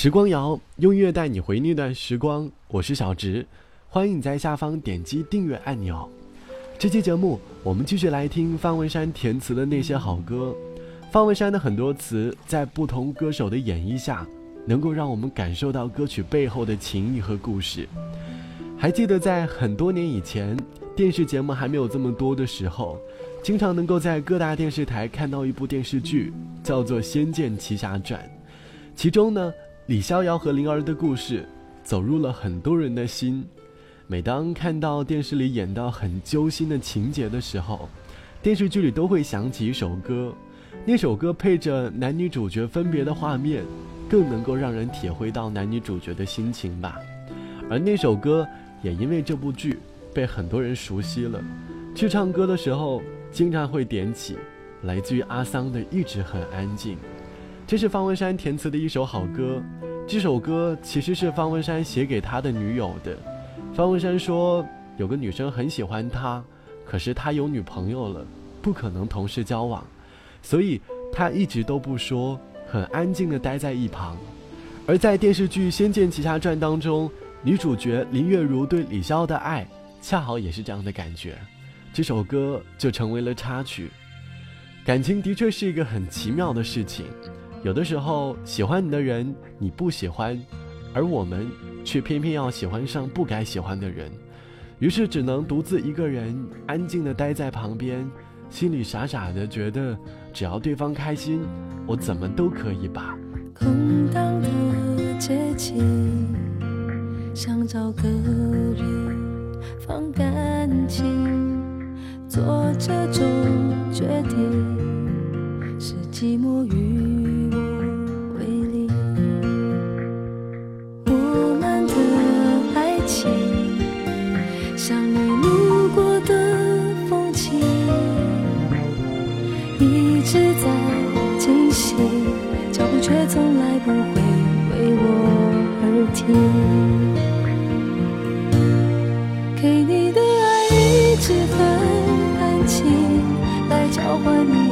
时光谣用音乐带你回那段时光，我是小植，欢迎你在下方点击订阅按钮。这期节目我们继续来听方文山填词的那些好歌。方文山的很多词在不同歌手的演绎下，能够让我们感受到歌曲背后的情谊和故事。还记得在很多年以前，电视节目还没有这么多的时候，经常能够在各大电视台看到一部电视剧，叫做《仙剑奇侠传》，其中呢。李逍遥和灵儿的故事走入了很多人的心。每当看到电视里演到很揪心的情节的时候，电视剧里都会响起一首歌。那首歌配着男女主角分别的画面，更能够让人体会到男女主角的心情吧。而那首歌也因为这部剧被很多人熟悉了。去唱歌的时候，经常会点起来自于阿桑的《一直很安静》。这是方文山填词的一首好歌，这首歌其实是方文山写给他的女友的。方文山说，有个女生很喜欢他，可是他有女朋友了，不可能同时交往，所以他一直都不说，很安静的待在一旁。而在电视剧《仙剑奇侠传》当中，女主角林月如对李逍遥的爱，恰好也是这样的感觉，这首歌就成为了插曲。感情的确是一个很奇妙的事情。有的时候，喜欢你的人你不喜欢，而我们却偏偏要喜欢上不该喜欢的人，于是只能独自一个人安静的待在旁边，心里傻傻的觉得，只要对方开心，我怎么都可以吧。空荡的街景，想找个人放感情，做这种决定是寂寞与。像你路过的风景一直在进行脚步却从来不会为我而停给你的爱一直很安静来交换你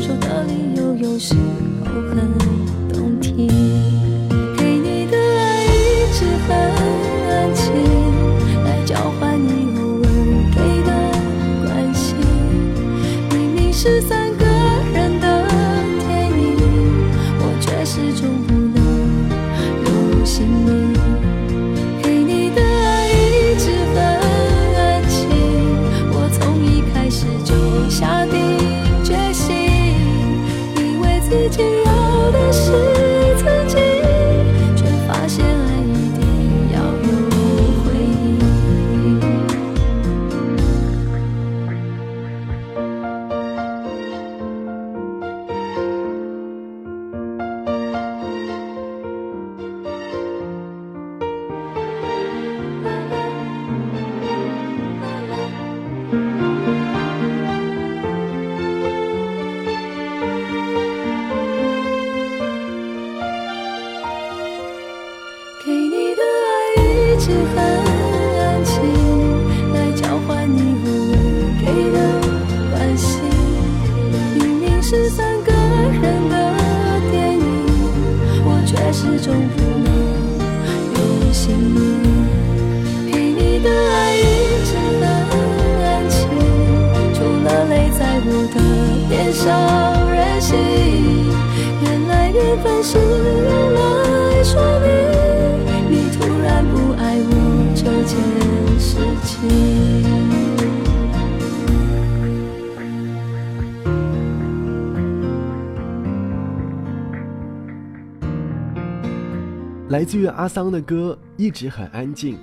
分手的理由有时候很是很安静来交换你偶尔给的关心明明是三个人的电影我却始终不能有姓名给你的爱一直很安静除了泪在我的脸上任性。原来缘分是来自于阿桑的歌一直很安静，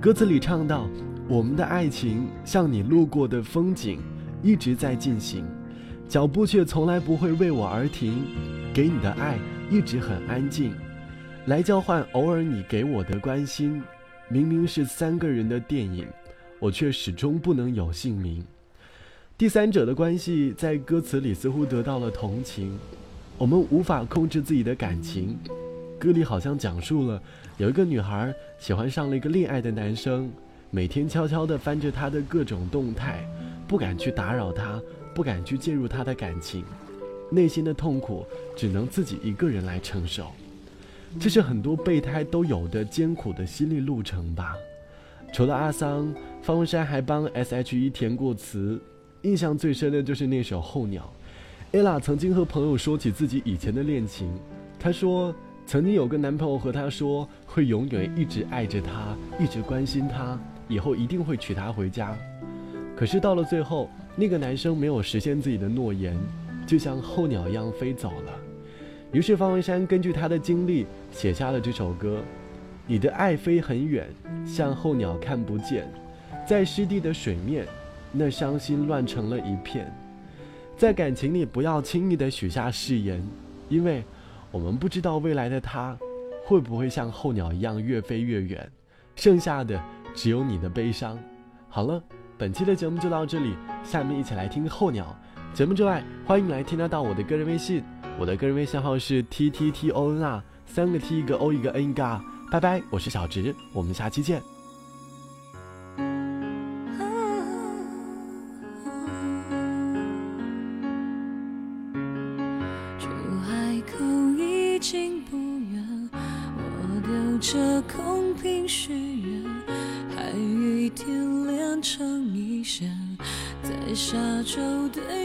歌词里唱到：“我们的爱情像你路过的风景，一直在进行，脚步却从来不会为我而停。给你的爱一直很安静，来交换偶尔你给我的关心。明明是三个人的电影，我却始终不能有姓名。第三者的关系在歌词里似乎得到了同情，我们无法控制自己的感情。”歌里好像讲述了有一个女孩喜欢上了一个恋爱的男生，每天悄悄地翻着他的各种动态，不敢去打扰他，不敢去介入他的感情，内心的痛苦只能自己一个人来承受。这是很多备胎都有的艰苦的心理路程吧。除了阿桑，方文山还帮 S.H.E 填过词，印象最深的就是那首《候鸟》。ella 曾经和朋友说起自己以前的恋情，她说。曾经有个男朋友和她说会永远一直爱着她，一直关心她，以后一定会娶她回家。可是到了最后，那个男生没有实现自己的诺言，就像候鸟一样飞走了。于是方文山根据他的经历写下了这首歌：你的爱飞很远，像候鸟看不见，在湿地的水面，那伤心乱成了一片。在感情里不要轻易的许下誓言，因为。我们不知道未来的他，会不会像候鸟一样越飞越远，剩下的只有你的悲伤。好了，本期的节目就到这里，下面一起来听候鸟。节目之外，欢迎来添加到我的个人微信，我的个人微信号是 t t t o n r，三个 t 一个 o 一个 n 一个。拜拜，我是小直，我们下期见。沙洲对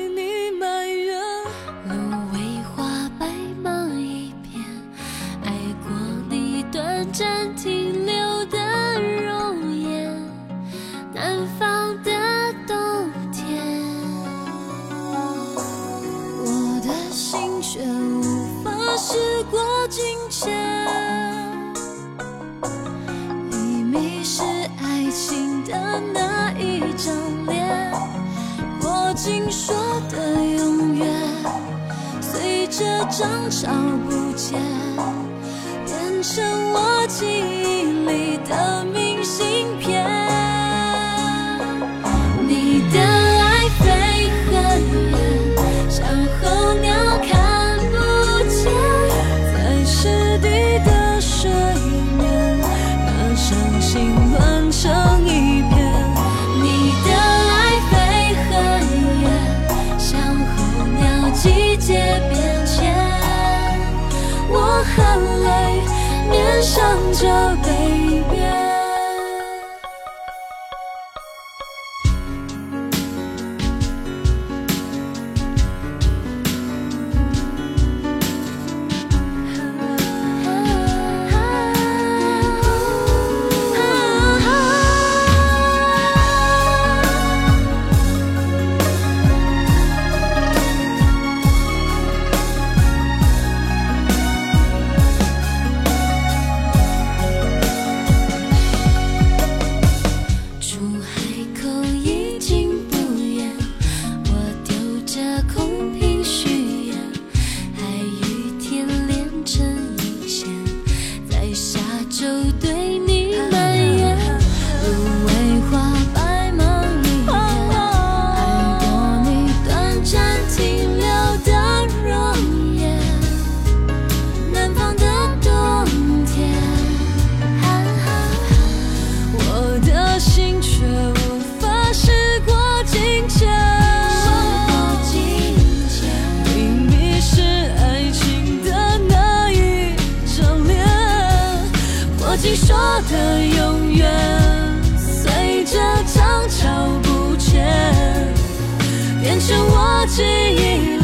着涨潮不见，变成我记忆里的着说的永远，随着长桥不见，变成我记忆。